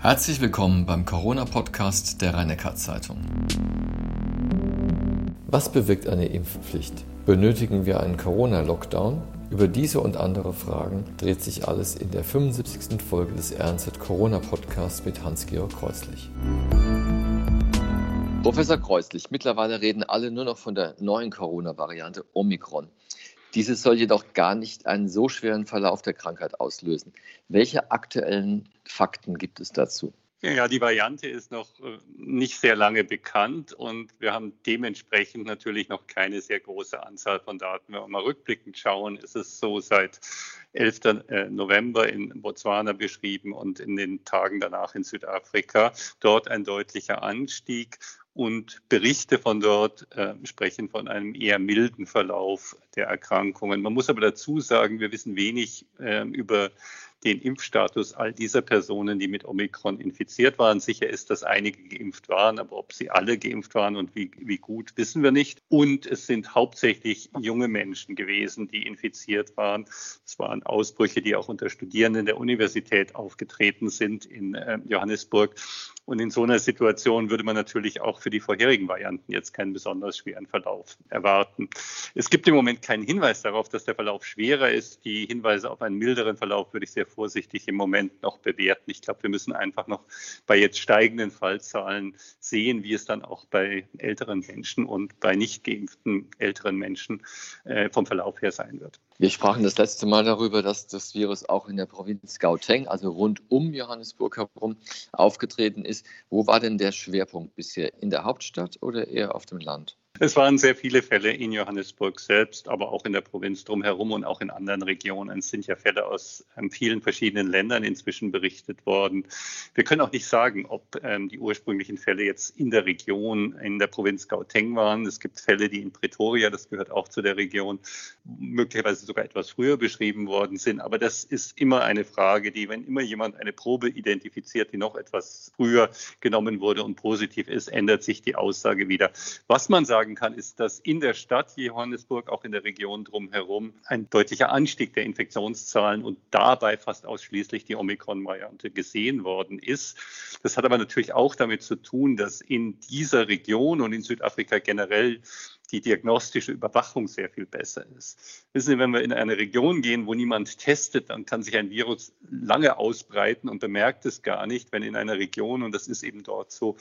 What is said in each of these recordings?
Herzlich willkommen beim Corona-Podcast der rhein zeitung Was bewirkt eine Impfpflicht? Benötigen wir einen Corona-Lockdown? Über diese und andere Fragen dreht sich alles in der 75. Folge des RNZ Corona Podcasts mit Hans-Georg Kreuzlich. Professor Kreuzlich, mittlerweile reden alle nur noch von der neuen Corona-Variante Omikron. Diese soll jedoch gar nicht einen so schweren Verlauf der Krankheit auslösen. Welche aktuellen Fakten gibt es dazu? Ja, die Variante ist noch äh, nicht sehr lange bekannt und wir haben dementsprechend natürlich noch keine sehr große Anzahl von Daten. Wenn wir mal rückblickend schauen, ist es so seit 11. Äh, November in Botswana beschrieben und in den Tagen danach in Südafrika. Dort ein deutlicher Anstieg und Berichte von dort äh, sprechen von einem eher milden Verlauf der Erkrankungen. Man muss aber dazu sagen, wir wissen wenig äh, über den Impfstatus all dieser Personen, die mit Omikron infiziert waren. Sicher ist, dass einige geimpft waren, aber ob sie alle geimpft waren und wie, wie gut, wissen wir nicht. Und es sind hauptsächlich junge Menschen gewesen, die infiziert waren. Es waren Ausbrüche, die auch unter Studierenden der Universität aufgetreten sind in äh, Johannesburg. Und in so einer Situation würde man natürlich auch für die vorherigen Varianten jetzt keinen besonders schweren Verlauf erwarten. Es gibt im Moment keinen Hinweis darauf, dass der Verlauf schwerer ist. Die Hinweise auf einen milderen Verlauf würde ich sehr vorsichtig im Moment noch bewerten. Ich glaube, wir müssen einfach noch bei jetzt steigenden Fallzahlen sehen, wie es dann auch bei älteren Menschen und bei nicht geimpften älteren Menschen äh, vom Verlauf her sein wird. Wir sprachen das letzte Mal darüber, dass das Virus auch in der Provinz Gauteng, also rund um Johannesburg herum, aufgetreten ist. Wo war denn der Schwerpunkt bisher? In der Hauptstadt oder eher auf dem Land? Es waren sehr viele Fälle in Johannesburg selbst, aber auch in der Provinz drumherum und auch in anderen Regionen. Es sind ja Fälle aus ähm, vielen verschiedenen Ländern inzwischen berichtet worden. Wir können auch nicht sagen, ob ähm, die ursprünglichen Fälle jetzt in der Region, in der Provinz Gauteng waren. Es gibt Fälle, die in Pretoria, das gehört auch zu der Region, möglicherweise sogar etwas früher beschrieben worden sind. Aber das ist immer eine Frage, die, wenn immer jemand eine Probe identifiziert, die noch etwas früher genommen wurde und positiv ist, ändert sich die Aussage wieder. Was man sagen kann, ist, dass in der Stadt Johannesburg, auch in der Region drumherum, ein deutlicher Anstieg der Infektionszahlen und dabei fast ausschließlich die Omikron-Variante gesehen worden ist. Das hat aber natürlich auch damit zu tun, dass in dieser Region und in Südafrika generell die diagnostische Überwachung sehr viel besser ist. Wissen Sie, wenn wir in eine Region gehen, wo niemand testet, dann kann sich ein Virus lange ausbreiten und bemerkt es gar nicht, wenn in einer Region, und das ist eben dort so,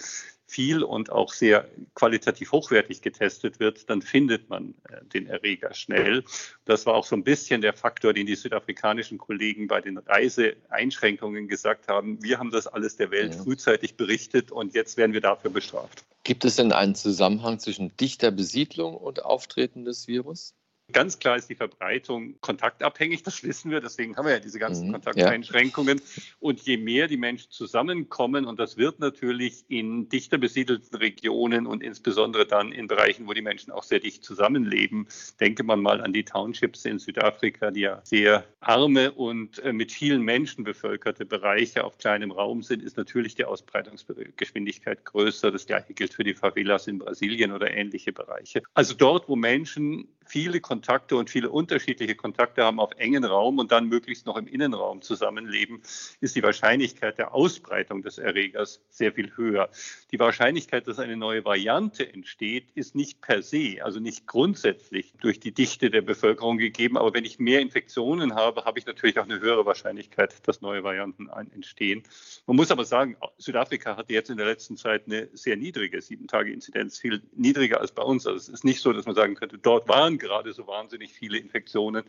viel und auch sehr qualitativ hochwertig getestet wird, dann findet man äh, den Erreger schnell. Das war auch so ein bisschen der Faktor, den die südafrikanischen Kollegen bei den Reiseeinschränkungen gesagt haben. Wir haben das alles der Welt ja. frühzeitig berichtet und jetzt werden wir dafür bestraft. Gibt es denn einen Zusammenhang zwischen dichter Besiedlung und Auftreten des Virus? Ganz klar ist die Verbreitung kontaktabhängig, das wissen wir, deswegen haben wir ja diese ganzen mhm, Kontakteinschränkungen. Ja. Und je mehr die Menschen zusammenkommen, und das wird natürlich in dichter besiedelten Regionen und insbesondere dann in Bereichen, wo die Menschen auch sehr dicht zusammenleben, denke man mal an die Townships in Südafrika, die ja sehr arme und äh, mit vielen Menschen bevölkerte Bereiche auf kleinem Raum sind, ist natürlich die Ausbreitungsgeschwindigkeit größer. Das gleiche gilt für die Favelas in Brasilien oder ähnliche Bereiche. Also dort, wo Menschen viele Kontakte und viele unterschiedliche Kontakte haben auf engen Raum und dann möglichst noch im Innenraum zusammenleben, ist die Wahrscheinlichkeit der Ausbreitung des Erregers sehr viel höher. Die Wahrscheinlichkeit, dass eine neue Variante entsteht, ist nicht per se, also nicht grundsätzlich durch die Dichte der Bevölkerung gegeben. Aber wenn ich mehr Infektionen habe, habe ich natürlich auch eine höhere Wahrscheinlichkeit, dass neue Varianten entstehen. Man muss aber sagen, Südafrika hatte jetzt in der letzten Zeit eine sehr niedrige Sieben-Tage-Inzidenz, viel niedriger als bei uns. Also es ist nicht so, dass man sagen könnte, dort waren gerade so wahnsinnig viele Infektionen.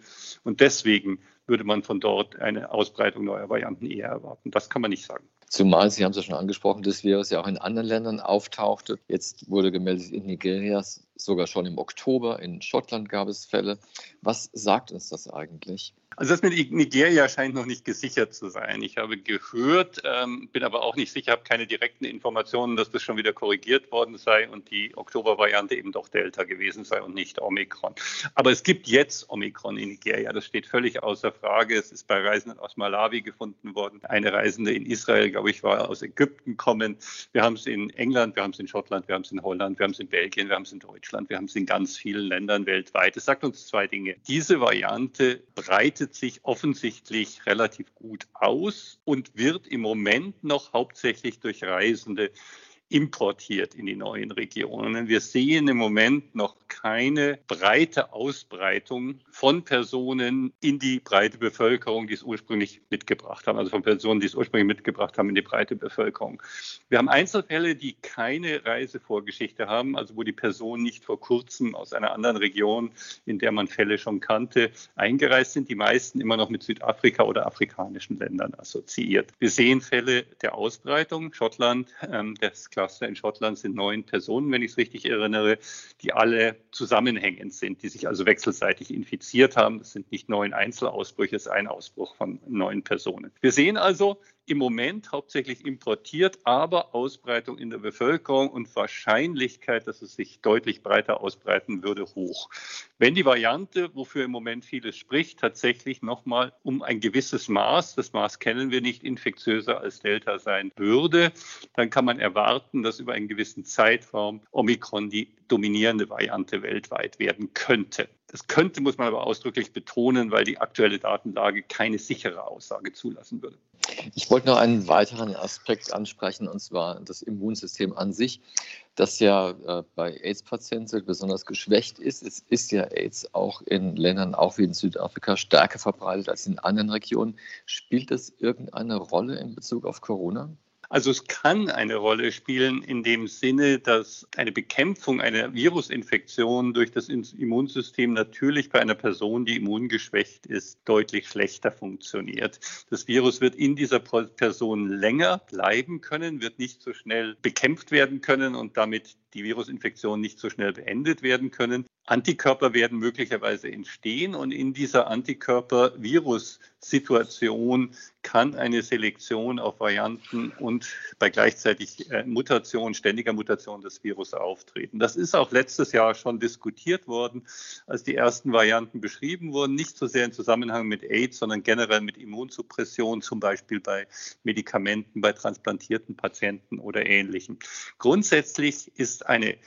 Und deswegen würde man von dort eine Ausbreitung neuer Varianten eher erwarten. Das kann man nicht sagen. Zumal, Sie haben es ja schon angesprochen, das Virus ja auch in anderen Ländern auftauchte. Jetzt wurde gemeldet in Nigeria, sogar schon im Oktober. In Schottland gab es Fälle. Was sagt uns das eigentlich? Also das mit Nigeria scheint noch nicht gesichert zu sein. Ich habe gehört, ähm, bin aber auch nicht sicher, habe keine direkten Informationen, dass das schon wieder korrigiert worden sei und die Oktober-Variante eben doch Delta gewesen sei und nicht Omikron. Aber es gibt jetzt Omikron in Nigeria. Das steht völlig außer Frage. Es ist bei Reisenden aus Malawi gefunden worden. Eine Reisende in Israel, glaube ich, war aus Ägypten kommen. Wir haben es in England, wir haben es in Schottland, wir haben es in Holland, wir haben es in Belgien, wir haben es in Deutschland. Wir haben es in ganz vielen Ländern weltweit. Es sagt uns zwei Dinge. Diese Variante breitet sich offensichtlich relativ gut aus und wird im Moment noch hauptsächlich durch Reisende importiert in die neuen Regionen. Wir sehen im Moment noch keine breite Ausbreitung von Personen in die breite Bevölkerung, die es ursprünglich mitgebracht haben, also von Personen, die es ursprünglich mitgebracht haben in die breite Bevölkerung. Wir haben Einzelfälle, die keine Reisevorgeschichte haben, also wo die Person nicht vor kurzem aus einer anderen Region, in der man Fälle schon kannte, eingereist sind, die meisten immer noch mit Südafrika oder afrikanischen Ländern assoziiert. Wir sehen Fälle der Ausbreitung. Schottland, ähm, das Cluster in Schottland sind neun Personen, wenn ich es richtig erinnere, die alle zusammenhängend sind, die sich also wechselseitig infiziert haben. Das sind nicht neun Einzelausbrüche, es ist ein Ausbruch von neun Personen. Wir sehen also, im Moment hauptsächlich importiert, aber Ausbreitung in der Bevölkerung und Wahrscheinlichkeit, dass es sich deutlich breiter ausbreiten würde, hoch. Wenn die Variante, wofür im Moment vieles spricht, tatsächlich nochmal um ein gewisses Maß, das Maß kennen wir nicht, infektiöser als Delta sein würde, dann kann man erwarten, dass über einen gewissen Zeitraum Omikron die dominierende Variante weltweit werden könnte. Das könnte, muss man aber ausdrücklich betonen, weil die aktuelle Datenlage keine sichere Aussage zulassen würde. Ich wollte noch einen weiteren Aspekt ansprechen, und zwar das Immunsystem an sich, das ja äh, bei AIDS-Patienten besonders geschwächt ist. Es ist ja AIDS auch in Ländern, auch wie in Südafrika, stärker verbreitet als in anderen Regionen. Spielt das irgendeine Rolle in Bezug auf Corona? Also es kann eine Rolle spielen in dem Sinne, dass eine Bekämpfung einer Virusinfektion durch das Immunsystem natürlich bei einer Person, die immungeschwächt ist, deutlich schlechter funktioniert. Das Virus wird in dieser Person länger bleiben können, wird nicht so schnell bekämpft werden können und damit die Virusinfektion nicht so schnell beendet werden können. Antikörper werden möglicherweise entstehen und in dieser Antikörper-Virus-Situation kann eine Selektion auf Varianten und bei gleichzeitig äh, Mutation, ständiger Mutation des Virus auftreten. Das ist auch letztes Jahr schon diskutiert worden, als die ersten Varianten beschrieben wurden, nicht so sehr im Zusammenhang mit AIDS, sondern generell mit Immunsuppression, zum Beispiel bei Medikamenten, bei transplantierten Patienten oder Ähnlichem. Grundsätzlich ist eine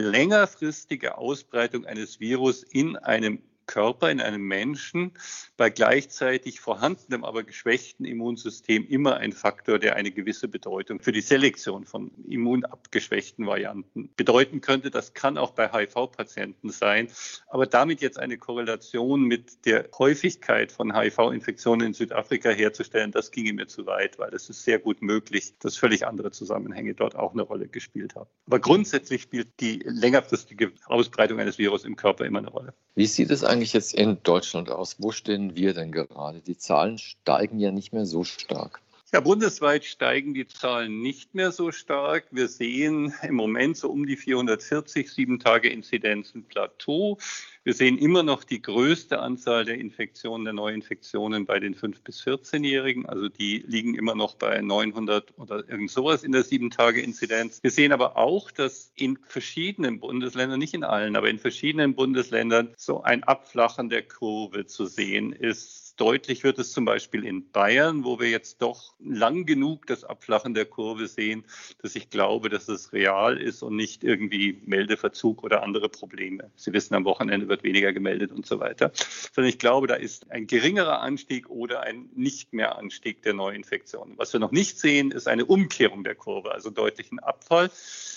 längerfristige Ausbreitung eines Virus in einem Körper, in einem Menschen bei gleichzeitig vorhandenem, aber geschwächten Immunsystem immer ein Faktor, der eine gewisse Bedeutung für die Selektion von immunabgeschwächten Varianten bedeuten könnte. Das kann auch bei HIV-Patienten sein. Aber damit jetzt eine Korrelation mit der Häufigkeit von HIV-Infektionen in Südafrika herzustellen, das ginge mir zu weit, weil es ist sehr gut möglich, dass völlig andere Zusammenhänge dort auch eine Rolle gespielt haben. Aber grundsätzlich spielt die längerfristige Ausbreitung eines Virus im Körper immer eine Rolle. Wie sieht es eigentlich jetzt in Deutschland aus? Wo stehen wir denn gerade? Die Zahlen steigen ja nicht mehr so stark. Ja, bundesweit steigen die Zahlen nicht mehr so stark. Wir sehen im Moment so um die 440 sieben Tage Inzidenzen Plateau. Wir sehen immer noch die größte Anzahl der Infektionen, der Neuinfektionen bei den 5- bis 14-Jährigen. Also die liegen immer noch bei 900 oder irgend sowas in der sieben Tage Inzidenz. Wir sehen aber auch, dass in verschiedenen Bundesländern, nicht in allen, aber in verschiedenen Bundesländern so ein Abflachen der Kurve zu sehen ist Deutlich wird es zum Beispiel in Bayern, wo wir jetzt doch lang genug das Abflachen der Kurve sehen, dass ich glaube, dass es real ist und nicht irgendwie Meldeverzug oder andere Probleme. Sie wissen, am Wochenende wird weniger gemeldet und so weiter. Sondern ich glaube, da ist ein geringerer Anstieg oder ein nicht mehr Anstieg der Neuinfektionen. Was wir noch nicht sehen, ist eine Umkehrung der Kurve, also deutlichen Abfall.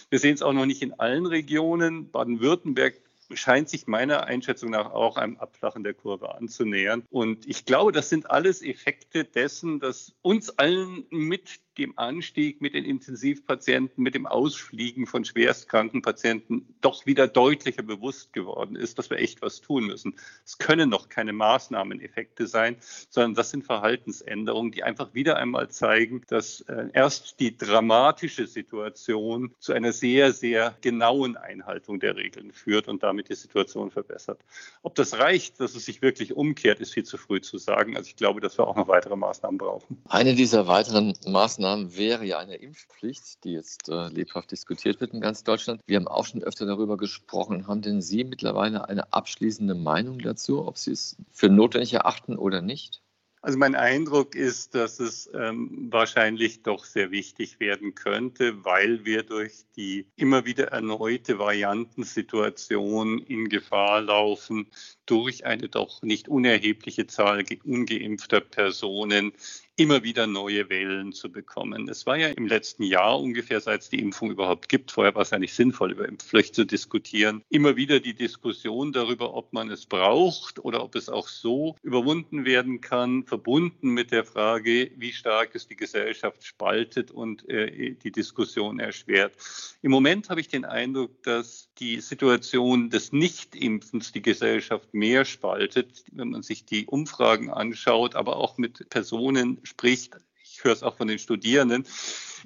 Wir sehen es auch noch nicht in allen Regionen. Baden-Württemberg scheint sich meiner Einschätzung nach auch einem Abflachen der Kurve anzunähern. Und ich glaube, das sind alles Effekte dessen, dass uns allen mit dem Anstieg mit den Intensivpatienten, mit dem Ausfliegen von schwerstkranken Patienten doch wieder deutlicher bewusst geworden ist, dass wir echt was tun müssen. Es können noch keine Maßnahmeneffekte sein, sondern das sind Verhaltensänderungen, die einfach wieder einmal zeigen, dass äh, erst die dramatische Situation zu einer sehr, sehr genauen Einhaltung der Regeln führt und damit die Situation verbessert. Ob das reicht, dass es sich wirklich umkehrt, ist viel zu früh zu sagen. Also ich glaube, dass wir auch noch weitere Maßnahmen brauchen. Eine dieser weiteren Maßnahmen Maßnahmen wäre ja eine Impfpflicht, die jetzt äh, lebhaft diskutiert wird in ganz Deutschland. Wir haben auch schon öfter darüber gesprochen. Haben denn Sie mittlerweile eine abschließende Meinung dazu, ob Sie es für notwendig erachten oder nicht? Also mein Eindruck ist, dass es ähm, wahrscheinlich doch sehr wichtig werden könnte, weil wir durch die immer wieder erneute Variantensituation in Gefahr laufen, durch eine doch nicht unerhebliche Zahl ungeimpfter Personen immer wieder neue Wellen zu bekommen. Es war ja im letzten Jahr ungefähr, seit es die Impfung überhaupt gibt, vorher war es ja nicht sinnvoll, über Impfpflicht zu diskutieren, immer wieder die Diskussion darüber, ob man es braucht oder ob es auch so überwunden werden kann, verbunden mit der Frage, wie stark es die Gesellschaft spaltet und äh, die Diskussion erschwert. Im Moment habe ich den Eindruck, dass die Situation des Nichtimpfens die Gesellschaft mehr spaltet, wenn man sich die Umfragen anschaut, aber auch mit Personen spricht. Ich höre es auch von den Studierenden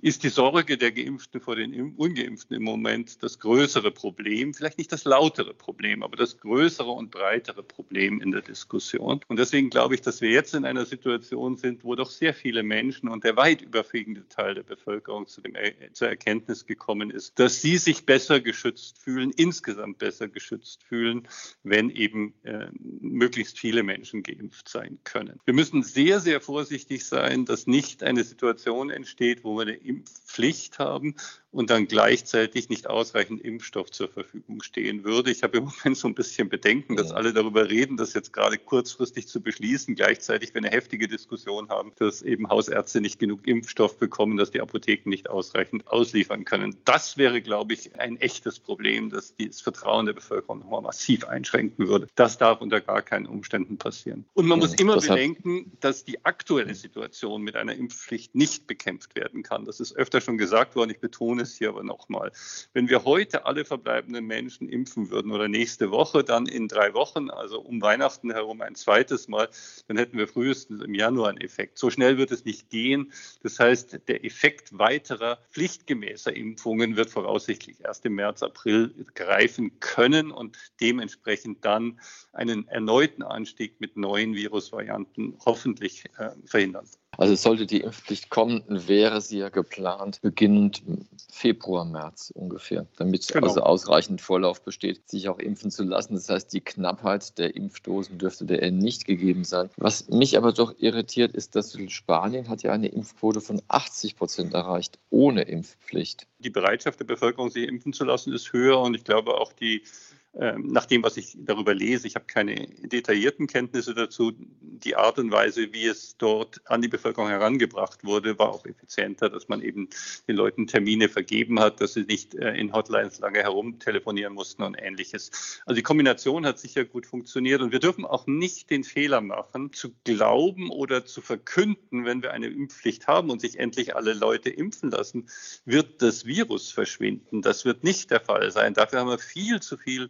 ist die Sorge der Geimpften vor den Ungeimpften im Moment das größere Problem, vielleicht nicht das lautere Problem, aber das größere und breitere Problem in der Diskussion. Und deswegen glaube ich, dass wir jetzt in einer Situation sind, wo doch sehr viele Menschen und der weit überwiegende Teil der Bevölkerung zu dem, zur Erkenntnis gekommen ist, dass sie sich besser geschützt fühlen, insgesamt besser geschützt fühlen, wenn eben äh, möglichst viele Menschen geimpft sein können. Wir müssen sehr, sehr vorsichtig sein, dass nicht eine Situation entsteht, wo wir eine Impfpflicht haben und dann gleichzeitig nicht ausreichend Impfstoff zur Verfügung stehen würde. Ich habe im Moment so ein bisschen Bedenken, dass alle darüber reden, das jetzt gerade kurzfristig zu beschließen, gleichzeitig wir eine heftige Diskussion haben, dass eben Hausärzte nicht genug Impfstoff bekommen, dass die Apotheken nicht ausreichend ausliefern können. Das wäre, glaube ich, ein echtes Problem, das das Vertrauen der Bevölkerung nochmal massiv einschränken würde. Das darf unter gar keinen Umständen passieren. Und man muss immer bedenken, dass die aktuelle Situation mit einer Impfpflicht nicht bekämpft werden kann. Das ist öfter schon gesagt worden. Ich betone es hier aber nochmal. Wenn wir heute alle verbleibenden Menschen impfen würden oder nächste Woche, dann in drei Wochen, also um Weihnachten herum ein zweites Mal, dann hätten wir frühestens im Januar einen Effekt. So schnell wird es nicht gehen. Das heißt, der Effekt weiterer pflichtgemäßer Impfungen wird voraussichtlich erst im März, April greifen können und dementsprechend dann einen erneuten Anstieg mit neuen Virusvarianten hoffentlich äh, verhindern. Also sollte die Impfpflicht kommen, wäre sie ja geplant, beginnend Februar, März ungefähr, damit genau. also ausreichend Vorlauf besteht, sich auch impfen zu lassen. Das heißt, die Knappheit der Impfdosen dürfte der nicht gegeben sein. Was mich aber doch irritiert, ist, dass Spanien hat ja eine Impfquote von 80 Prozent erreicht, ohne Impfpflicht. Die Bereitschaft der Bevölkerung, sich impfen zu lassen, ist höher und ich glaube auch die nach dem, was ich darüber lese, ich habe keine detaillierten Kenntnisse dazu, die Art und Weise, wie es dort an die Bevölkerung herangebracht wurde, war auch effizienter, dass man eben den Leuten Termine vergeben hat, dass sie nicht äh, in Hotlines lange herumtelefonieren mussten und ähnliches. Also die Kombination hat sicher gut funktioniert und wir dürfen auch nicht den Fehler machen, zu glauben oder zu verkünden, wenn wir eine Impfpflicht haben und sich endlich alle Leute impfen lassen, wird das Virus verschwinden. Das wird nicht der Fall sein. Dafür haben wir viel zu viel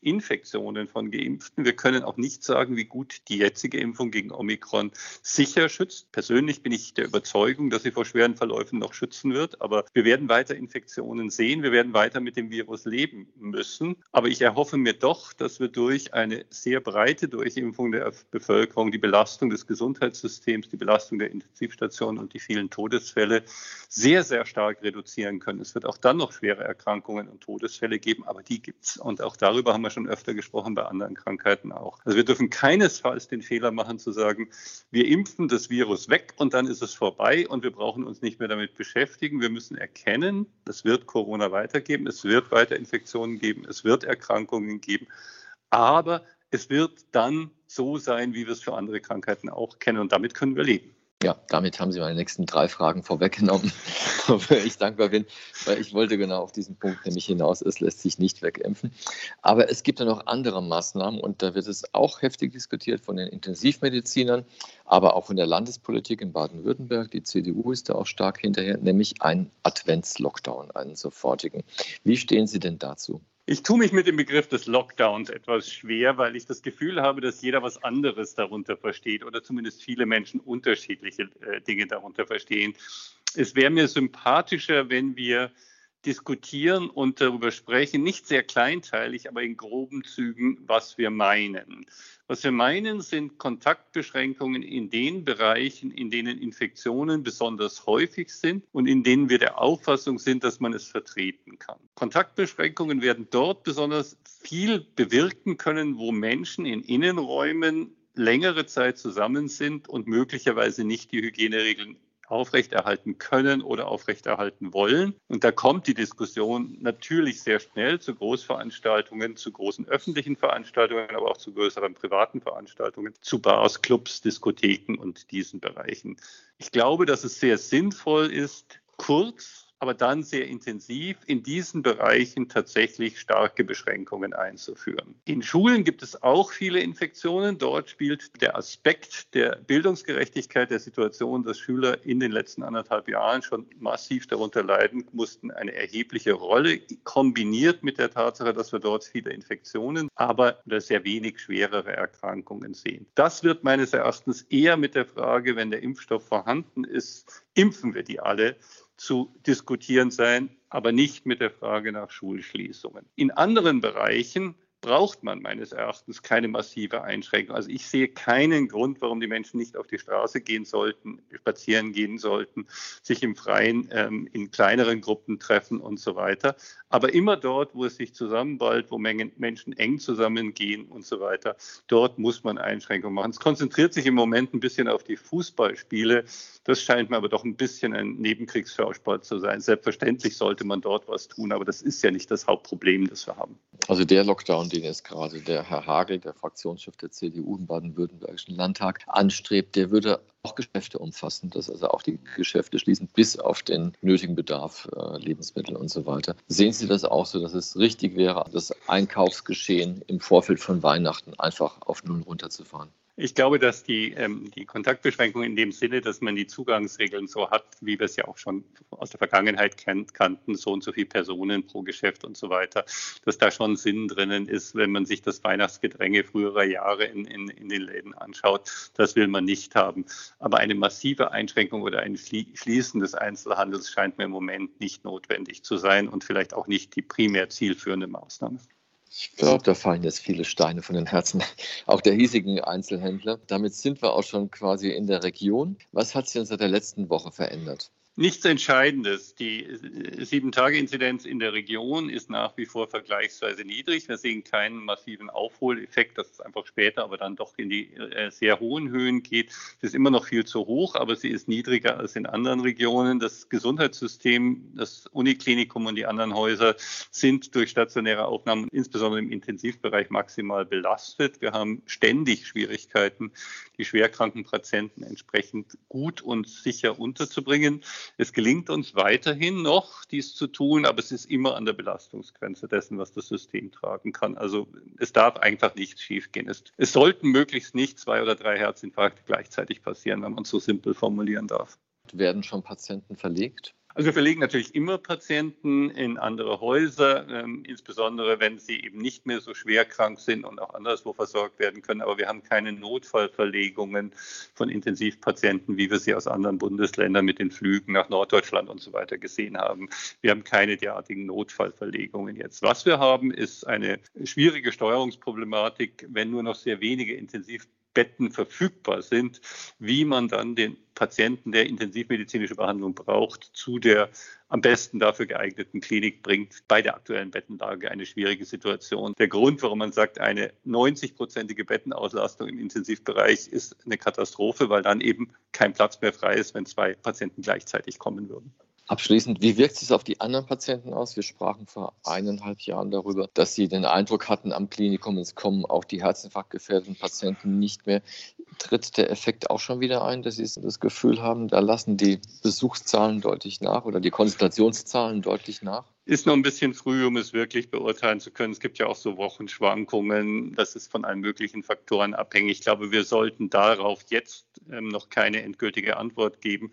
Infektionen von Geimpften. Wir können auch nicht sagen, wie gut die jetzige Impfung gegen Omikron sicher schützt. Persönlich bin ich der Überzeugung, dass sie vor schweren Verläufen noch schützen wird. Aber wir werden weiter Infektionen sehen. Wir werden weiter mit dem Virus leben müssen. Aber ich erhoffe mir doch, dass wir durch eine sehr breite Durchimpfung der Bevölkerung die Belastung des Gesundheitssystems, die Belastung der Intensivstationen und die vielen Todesfälle sehr, sehr stark reduzieren können. Es wird auch dann noch schwere Erkrankungen und Todesfälle geben, aber die gibt es. Und auch darüber haben wir schon öfter gesprochen, bei anderen Krankheiten auch. Also wir dürfen keinesfalls den Fehler machen zu sagen, wir impfen das Virus weg und dann ist es vorbei und wir brauchen uns nicht mehr damit beschäftigen. Wir müssen erkennen, es wird Corona weitergeben, es wird weiter Infektionen geben, es wird Erkrankungen geben, aber es wird dann so sein, wie wir es für andere Krankheiten auch kennen und damit können wir leben. Ja, damit haben Sie meine nächsten drei Fragen vorweggenommen, wofür ich dankbar bin, weil ich wollte genau auf diesen Punkt nämlich hinaus, es lässt sich nicht wegimpfen. Aber es gibt ja noch andere Maßnahmen und da wird es auch heftig diskutiert von den Intensivmedizinern, aber auch von der Landespolitik in Baden-Württemberg. Die CDU ist da auch stark hinterher, nämlich ein Adventslockdown, einen sofortigen. Wie stehen Sie denn dazu? Ich tue mich mit dem Begriff des Lockdowns etwas schwer, weil ich das Gefühl habe, dass jeder was anderes darunter versteht oder zumindest viele Menschen unterschiedliche äh, Dinge darunter verstehen. Es wäre mir sympathischer, wenn wir diskutieren und darüber sprechen, nicht sehr kleinteilig, aber in groben Zügen, was wir meinen. Was wir meinen, sind Kontaktbeschränkungen in den Bereichen, in denen Infektionen besonders häufig sind und in denen wir der Auffassung sind, dass man es vertreten kann. Kontaktbeschränkungen werden dort besonders viel bewirken können, wo Menschen in Innenräumen längere Zeit zusammen sind und möglicherweise nicht die Hygieneregeln aufrechterhalten können oder aufrechterhalten wollen. Und da kommt die Diskussion natürlich sehr schnell zu Großveranstaltungen, zu großen öffentlichen Veranstaltungen, aber auch zu größeren privaten Veranstaltungen, zu Bars, Clubs, Diskotheken und diesen Bereichen. Ich glaube, dass es sehr sinnvoll ist, kurz aber dann sehr intensiv in diesen Bereichen tatsächlich starke Beschränkungen einzuführen. In Schulen gibt es auch viele Infektionen. Dort spielt der Aspekt der Bildungsgerechtigkeit der Situation, dass Schüler in den letzten anderthalb Jahren schon massiv darunter leiden mussten, eine erhebliche Rolle, kombiniert mit der Tatsache, dass wir dort viele Infektionen, aber sehr wenig schwerere Erkrankungen sehen. Das wird meines Erachtens eher mit der Frage, wenn der Impfstoff vorhanden ist, impfen wir die alle, zu diskutieren sein, aber nicht mit der Frage nach Schulschließungen. In anderen Bereichen braucht man meines Erachtens keine massive Einschränkung. Also ich sehe keinen Grund, warum die Menschen nicht auf die Straße gehen sollten, spazieren gehen sollten, sich im Freien ähm, in kleineren Gruppen treffen und so weiter. Aber immer dort, wo es sich zusammenballt, wo Mengen, Menschen eng zusammengehen und so weiter, dort muss man Einschränkungen machen. Es konzentriert sich im Moment ein bisschen auf die Fußballspiele. Das scheint mir aber doch ein bisschen ein Nebenkriegsschausport zu sein. Selbstverständlich sollte man dort was tun, aber das ist ja nicht das Hauptproblem, das wir haben. Also der Lockdown, den jetzt gerade der Herr Hagel, der Fraktionschef der CDU im Baden-Württembergischen Landtag, anstrebt, der würde auch Geschäfte umfassen, dass also auch die Geschäfte schließen bis auf den nötigen Bedarf, äh, Lebensmittel und so weiter. Sehen Sie das auch so, dass es richtig wäre, das Einkaufsgeschehen im Vorfeld von Weihnachten einfach auf Null runterzufahren? Ich glaube, dass die, ähm, die Kontaktbeschränkung in dem Sinne, dass man die Zugangsregeln so hat, wie wir es ja auch schon aus der Vergangenheit kennt, kannten, so und so viele Personen pro Geschäft und so weiter, dass da schon Sinn drinnen ist, wenn man sich das Weihnachtsgedränge früherer Jahre in, in, in den Läden anschaut. Das will man nicht haben. Aber eine massive Einschränkung oder ein Schließen des Einzelhandels scheint mir im Moment nicht notwendig zu sein und vielleicht auch nicht die primär zielführende Maßnahme. Ich glaube, da fallen jetzt viele Steine von den Herzen, auch der hiesigen Einzelhändler. Damit sind wir auch schon quasi in der Region. Was hat sich denn seit der letzten Woche verändert? Nichts Entscheidendes. Die äh, Sieben-Tage-Inzidenz in der Region ist nach wie vor vergleichsweise niedrig. Wir sehen keinen massiven Aufholeffekt, dass es einfach später aber dann doch in die äh, sehr hohen Höhen geht. Sie ist immer noch viel zu hoch, aber sie ist niedriger als in anderen Regionen. Das Gesundheitssystem, das Uniklinikum und die anderen Häuser sind durch stationäre Aufnahmen, insbesondere im Intensivbereich, maximal belastet. Wir haben ständig Schwierigkeiten, die schwerkranken Patienten entsprechend gut und sicher unterzubringen. Es gelingt uns weiterhin noch, dies zu tun, aber es ist immer an der Belastungsgrenze dessen, was das System tragen kann. Also es darf einfach nichts schiefgehen. Es, es sollten möglichst nicht zwei oder drei Herzinfarkte gleichzeitig passieren, wenn man es so simpel formulieren darf. Werden schon Patienten verlegt? Also wir verlegen natürlich immer Patienten in andere Häuser, ähm, insbesondere wenn sie eben nicht mehr so schwer krank sind und auch anderswo versorgt werden können. Aber wir haben keine Notfallverlegungen von Intensivpatienten, wie wir sie aus anderen Bundesländern mit den Flügen nach Norddeutschland und so weiter gesehen haben. Wir haben keine derartigen Notfallverlegungen jetzt. Was wir haben, ist eine schwierige Steuerungsproblematik, wenn nur noch sehr wenige Intensivpatienten Betten verfügbar sind, wie man dann den Patienten, der intensivmedizinische Behandlung braucht, zu der am besten dafür geeigneten Klinik bringt. Bei der aktuellen Bettenlage eine schwierige Situation. Der Grund, warum man sagt, eine 90-prozentige Bettenauslastung im Intensivbereich ist eine Katastrophe, weil dann eben kein Platz mehr frei ist, wenn zwei Patienten gleichzeitig kommen würden. Abschließend, wie wirkt es auf die anderen Patienten aus? Wir sprachen vor eineinhalb Jahren darüber, dass Sie den Eindruck hatten am Klinikum, es kommen auch die herzinfarktgefährdeten Patienten nicht mehr. Tritt der Effekt auch schon wieder ein, dass Sie das Gefühl haben, da lassen die Besuchszahlen deutlich nach oder die Konsultationszahlen deutlich nach? Ist noch ein bisschen früh, um es wirklich beurteilen zu können. Es gibt ja auch so Wochenschwankungen. Das ist von allen möglichen Faktoren abhängig. Ich glaube, wir sollten darauf jetzt ähm, noch keine endgültige Antwort geben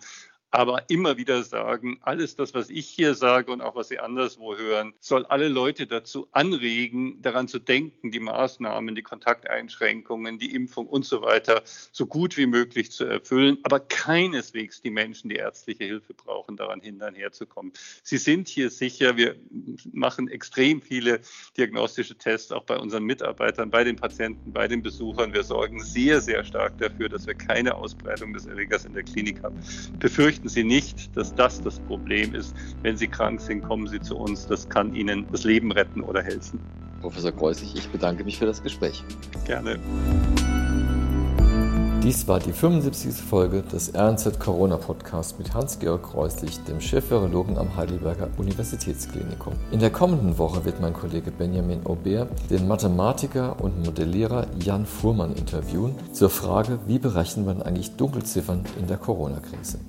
aber immer wieder sagen, alles das, was ich hier sage und auch was Sie anderswo hören, soll alle Leute dazu anregen, daran zu denken, die Maßnahmen, die Kontakteinschränkungen, die Impfung und so weiter so gut wie möglich zu erfüllen, aber keineswegs die Menschen, die ärztliche Hilfe brauchen, daran hindern, herzukommen. Sie sind hier sicher. Wir machen extrem viele diagnostische Tests, auch bei unseren Mitarbeitern, bei den Patienten, bei den Besuchern. Wir sorgen sehr, sehr stark dafür, dass wir keine Ausbreitung des Erregers in der Klinik haben. Befürchten fürchten Sie nicht, dass das das Problem ist. Wenn Sie krank sind, kommen Sie zu uns. Das kann Ihnen das Leben retten oder helfen. Professor Kreuzig, ich bedanke mich für das Gespräch. Gerne. Dies war die 75. Folge des RNZ Corona Podcast mit Hans-Georg Kreuslich, dem Chefvirologen am Heidelberger Universitätsklinikum. In der kommenden Woche wird mein Kollege Benjamin Aubert den Mathematiker und Modellierer Jan Fuhrmann interviewen zur Frage, wie berechnet man eigentlich Dunkelziffern in der Corona-Krise.